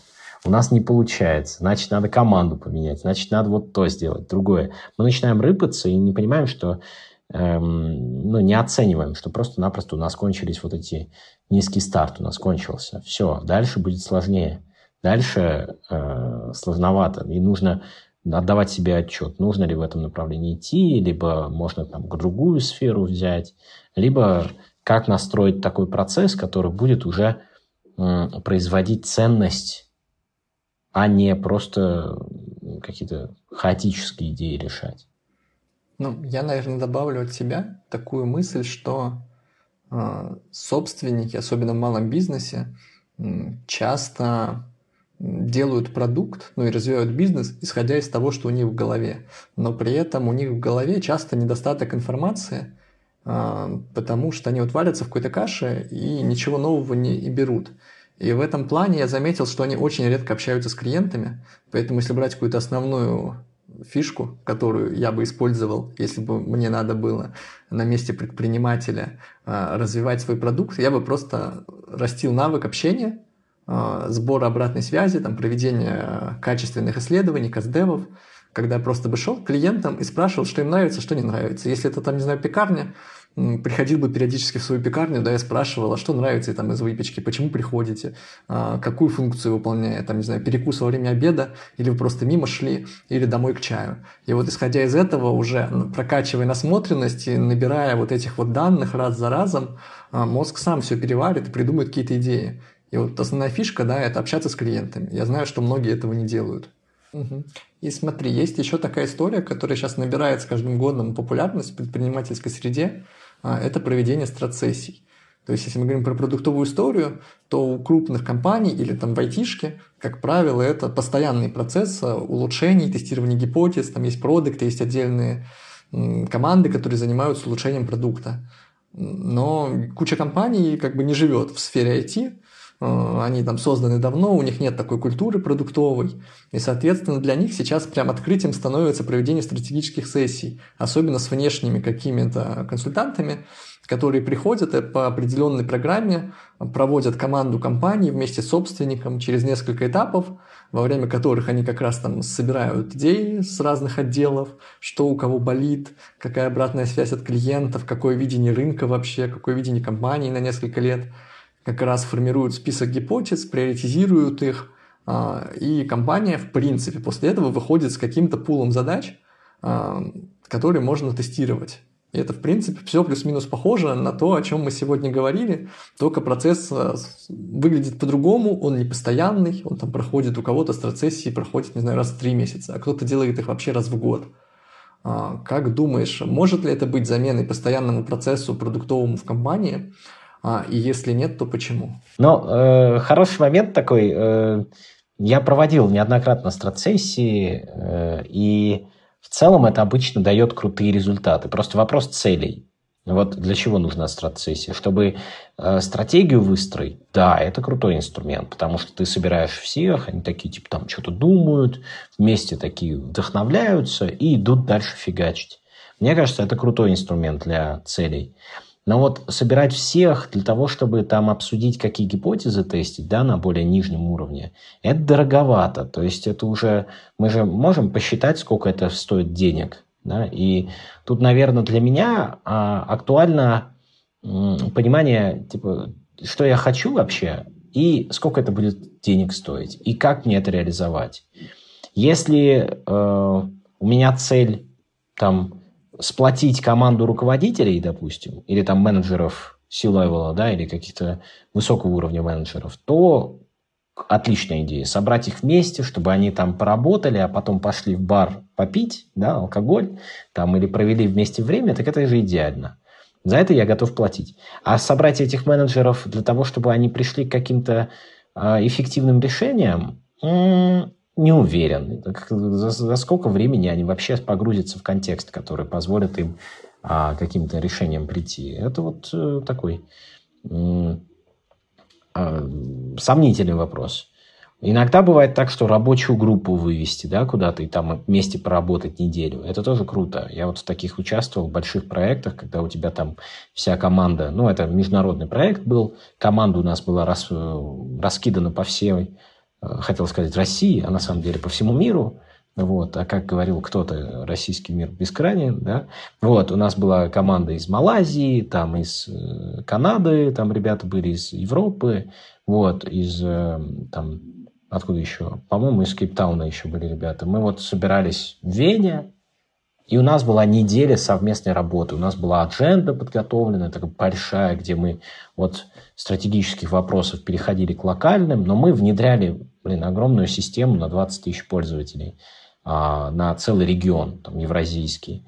У нас не получается, значит, надо команду поменять, значит, надо вот то сделать, другое. Мы начинаем рыпаться и не понимаем, что эм, ну, не оцениваем, что просто-напросто у нас кончились вот эти низкий старт, у нас кончился. Все, дальше будет сложнее. Дальше э, сложновато. И нужно отдавать себе отчет, нужно ли в этом направлении идти, либо можно там другую сферу взять, либо как настроить такой процесс, который будет уже э, производить ценность, а не просто какие-то хаотические идеи решать. Ну, я, наверное, добавлю от себя такую мысль, что э, собственники, особенно в малом бизнесе, часто делают продукт, ну и развивают бизнес, исходя из того, что у них в голове. Но при этом у них в голове часто недостаток информации, э, потому что они вот в какой-то каше и ничего нового не и берут. И в этом плане я заметил, что они очень редко общаются с клиентами, поэтому если брать какую-то основную фишку, которую я бы использовал, если бы мне надо было на месте предпринимателя а, развивать свой продукт, я бы просто растил навык общения, а, сбора обратной связи, там, проведения качественных исследований, каздевов, когда я просто бы шел к клиентам и спрашивал, что им нравится, что не нравится. Если это там, не знаю, пекарня, приходил бы периодически в свою пекарню, да, я спрашивал, а что нравится там из выпечки, почему приходите, а, какую функцию выполняет, там, не знаю, перекус во время обеда, или вы просто мимо шли, или домой к чаю. И вот исходя из этого, уже прокачивая насмотренность и набирая вот этих вот данных раз за разом, а, мозг сам все переварит и придумает какие-то идеи. И вот основная фишка, да, это общаться с клиентами. Я знаю, что многие этого не делают. И смотри, есть еще такая история, которая сейчас набирает с каждым годом популярность в предпринимательской среде. А, это проведение страцессий. То есть, если мы говорим про продуктовую историю, то у крупных компаний или там в айтишке, как правило, это постоянный процесс а, улучшений, тестирования гипотез, там есть продукты, есть отдельные команды, которые занимаются улучшением продукта. Но куча компаний как бы не живет в сфере IT, они там созданы давно, у них нет такой культуры продуктовой, и, соответственно, для них сейчас прям открытием становится проведение стратегических сессий, особенно с внешними какими-то консультантами, которые приходят и по определенной программе проводят команду компании вместе с собственником через несколько этапов, во время которых они как раз там собирают идеи с разных отделов, что у кого болит, какая обратная связь от клиентов, какое видение рынка вообще, какое видение компании на несколько лет – как раз формируют список гипотез, приоритизируют их, а, и компания, в принципе, после этого выходит с каким-то пулом задач, а, которые можно тестировать. И это, в принципе, все плюс-минус похоже на то, о чем мы сегодня говорили, только процесс а, выглядит по-другому, он не постоянный, он там проходит у кого-то страцессии, проходит, не знаю, раз в три месяца, а кто-то делает их вообще раз в год. Как думаешь, может ли это быть заменой постоянному процессу продуктовому в компании? А, и если нет, то почему? Ну, э, хороший момент такой. Э, я проводил неоднократно страцессии, э, и в целом это обычно дает крутые результаты. Просто вопрос целей. Вот для чего нужна стратсессия? Чтобы э, стратегию выстроить, да, это крутой инструмент, потому что ты собираешь всех, они такие, типа, там что-то думают, вместе такие вдохновляются и идут дальше фигачить. Мне кажется, это крутой инструмент для целей. Но вот собирать всех для того, чтобы там обсудить, какие гипотезы тестить, да, на более нижнем уровне, это дороговато. То есть это уже, мы же можем посчитать, сколько это стоит денег. Да? И тут, наверное, для меня а, актуально понимание, типа, что я хочу вообще, и сколько это будет денег стоить, и как мне это реализовать. Если э, у меня цель там сплотить команду руководителей, допустим, или там менеджеров C-level, да, или каких-то высокого уровня менеджеров, то отличная идея. Собрать их вместе, чтобы они там поработали, а потом пошли в бар попить, да, алкоголь, там, или провели вместе время, так это же идеально. За это я готов платить. А собрать этих менеджеров для того, чтобы они пришли к каким-то э, эффективным решениям, не уверен. За, за сколько времени они вообще погрузятся в контекст, который позволит им а, каким-то решением прийти. Это вот э, такой э, э, сомнительный вопрос. Иногда бывает так, что рабочую группу вывести да, куда-то и там вместе поработать неделю. Это тоже круто. Я вот в таких участвовал в больших проектах, когда у тебя там вся команда, ну, это международный проект был, команда у нас была рас, э, раскидана по всей хотел сказать России, а на самом деле по всему миру. Вот, а как говорил кто-то, российский мир бескрайний, да. Вот, у нас была команда из Малайзии, там из э, Канады, там ребята были из Европы, вот, из э, там откуда еще? По-моему, из Кейптауна еще были ребята. Мы вот собирались в Вене, и у нас была неделя совместной работы. У нас была адженда подготовлена, такая большая, где мы от стратегических вопросов переходили к локальным, но мы внедряли, блин, огромную систему на 20 тысяч пользователей, а, на целый регион, там, евразийский.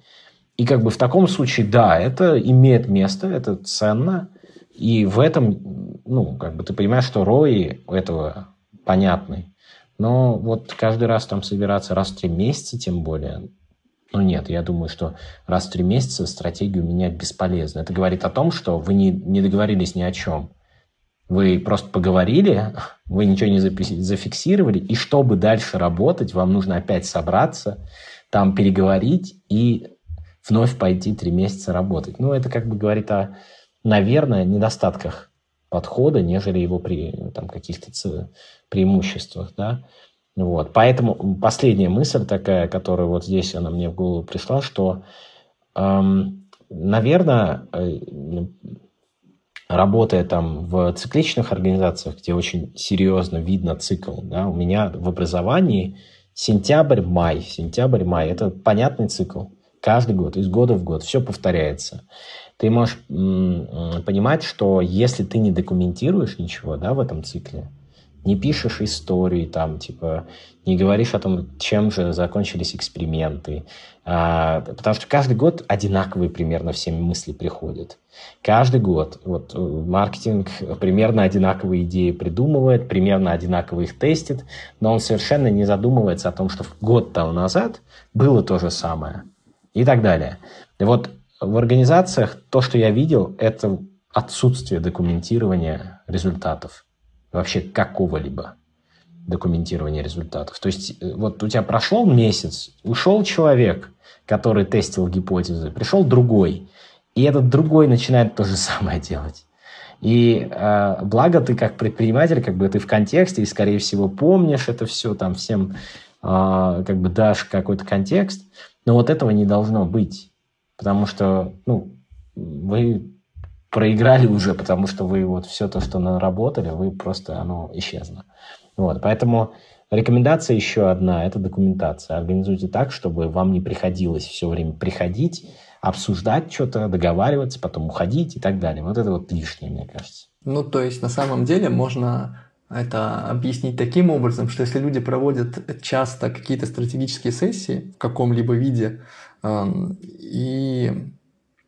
И как бы в таком случае, да, это имеет место, это ценно, и в этом, ну, как бы ты понимаешь, что ROI этого понятный. Но вот каждый раз там собираться раз в три месяца, тем более, ну нет, я думаю, что раз в три месяца стратегию менять бесполезно. Это говорит о том, что вы не, не договорились ни о чем. Вы просто поговорили, вы ничего не зафиксировали, и чтобы дальше работать, вам нужно опять собраться, там переговорить и вновь пойти три месяца работать. Ну, это как бы говорит о, наверное, недостатках подхода, нежели его при там, каких-то преимуществах. Да? Вот. Поэтому последняя мысль такая, которая вот здесь она мне в голову пришла, что, эм, наверное, э, работая там в цикличных организациях, где очень серьезно видно цикл, да, у меня в образовании сентябрь-май, сентябрь-май – это понятный цикл. Каждый год, из года в год, все повторяется. Ты можешь понимать, что если ты не документируешь ничего да, в этом цикле, не пишешь истории, там, типа, не говоришь о том, чем же закончились эксперименты. А, потому что каждый год одинаковые примерно все мысли приходят. Каждый год вот, э, маркетинг примерно одинаковые идеи придумывает, примерно одинаково их тестит, но он совершенно не задумывается о том, что год тому назад было то же самое и так далее. И вот в организациях то, что я видел, это отсутствие документирования результатов вообще какого-либо документирования результатов. То есть э, вот у тебя прошел месяц, ушел человек, который тестил гипотезы, пришел другой, и этот другой начинает то же самое делать. И э, благо ты как предприниматель, как бы ты в контексте и, скорее всего, помнишь это все, там всем э, как бы дашь какой-то контекст, но вот этого не должно быть, потому что, ну, вы проиграли уже, потому что вы вот все то, что наработали, вы просто, оно исчезло. Вот, поэтому рекомендация еще одна – это документация. Организуйте так, чтобы вам не приходилось все время приходить, обсуждать что-то, договариваться, потом уходить и так далее. Вот это вот лишнее, мне кажется. Ну, то есть, на самом деле, можно это объяснить таким образом, что если люди проводят часто какие-то стратегические сессии в каком-либо виде, эм, и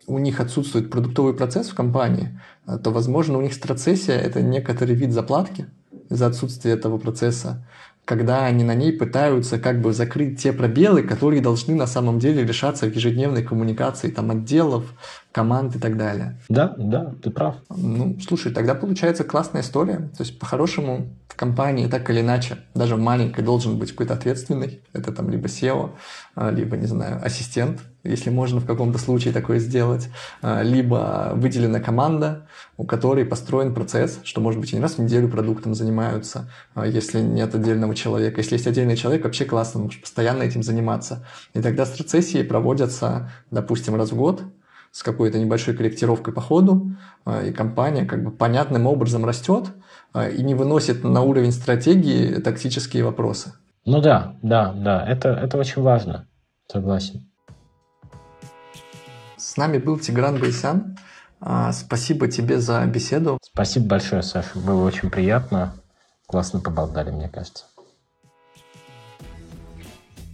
у них отсутствует продуктовый процесс в компании, э, то, возможно, у них страцессия – это некоторый вид заплатки из-за отсутствия этого процесса когда они на ней пытаются как бы закрыть те пробелы, которые должны на самом деле решаться в ежедневной коммуникации там отделов, команд и так далее. Да, да, ты прав. Ну, слушай, тогда получается классная история. То есть, по-хорошему, в компании так или иначе, даже в маленькой, должен быть какой-то ответственный. Это там либо SEO, а, либо, не знаю, ассистент, если можно в каком-то случае такое сделать, а, либо выделена команда, у которой построен процесс, что, может быть, не раз в неделю продуктом занимаются, а, если нет отдельного человека. Если есть отдельный человек, вообще классно, можешь постоянно этим заниматься. И тогда страцессии проводятся, допустим, раз в год, с какой-то небольшой корректировкой по ходу, а, и компания как бы понятным образом растет и не выносит на уровень стратегии тактические вопросы. Ну да, да, да, это, это очень важно, согласен. С нами был Тигран Байсян. А, спасибо тебе за беседу. Спасибо большое, Саша. Было очень приятно. Классно поболтали, мне кажется.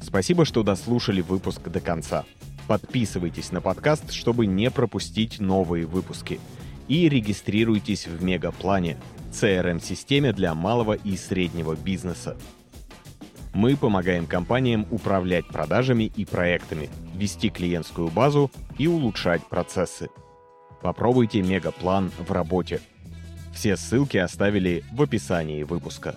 Спасибо, что дослушали выпуск до конца. Подписывайтесь на подкаст, чтобы не пропустить новые выпуски. И регистрируйтесь в Мегаплане, CRM-системе для малого и среднего бизнеса. Мы помогаем компаниям управлять продажами и проектами, вести клиентскую базу и улучшать процессы. Попробуйте мегаплан в работе. Все ссылки оставили в описании выпуска.